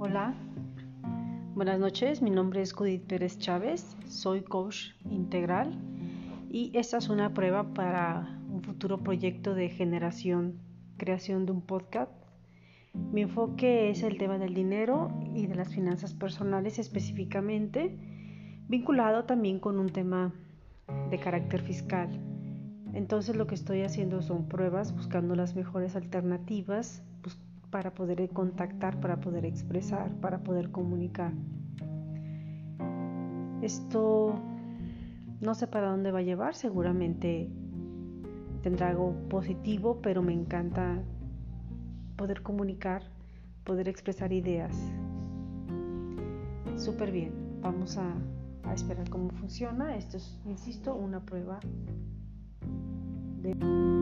Hola, buenas noches. Mi nombre es Judith Pérez Chávez. Soy coach integral y esta es una prueba para un futuro proyecto de generación, creación de un podcast. Mi enfoque es el tema del dinero y de las finanzas personales específicamente, vinculado también con un tema de carácter fiscal. Entonces lo que estoy haciendo son pruebas buscando las mejores alternativas para poder contactar, para poder expresar, para poder comunicar. Esto no sé para dónde va a llevar, seguramente tendrá algo positivo, pero me encanta poder comunicar, poder expresar ideas. Súper bien, vamos a, a esperar cómo funciona. Esto es, insisto, una prueba de...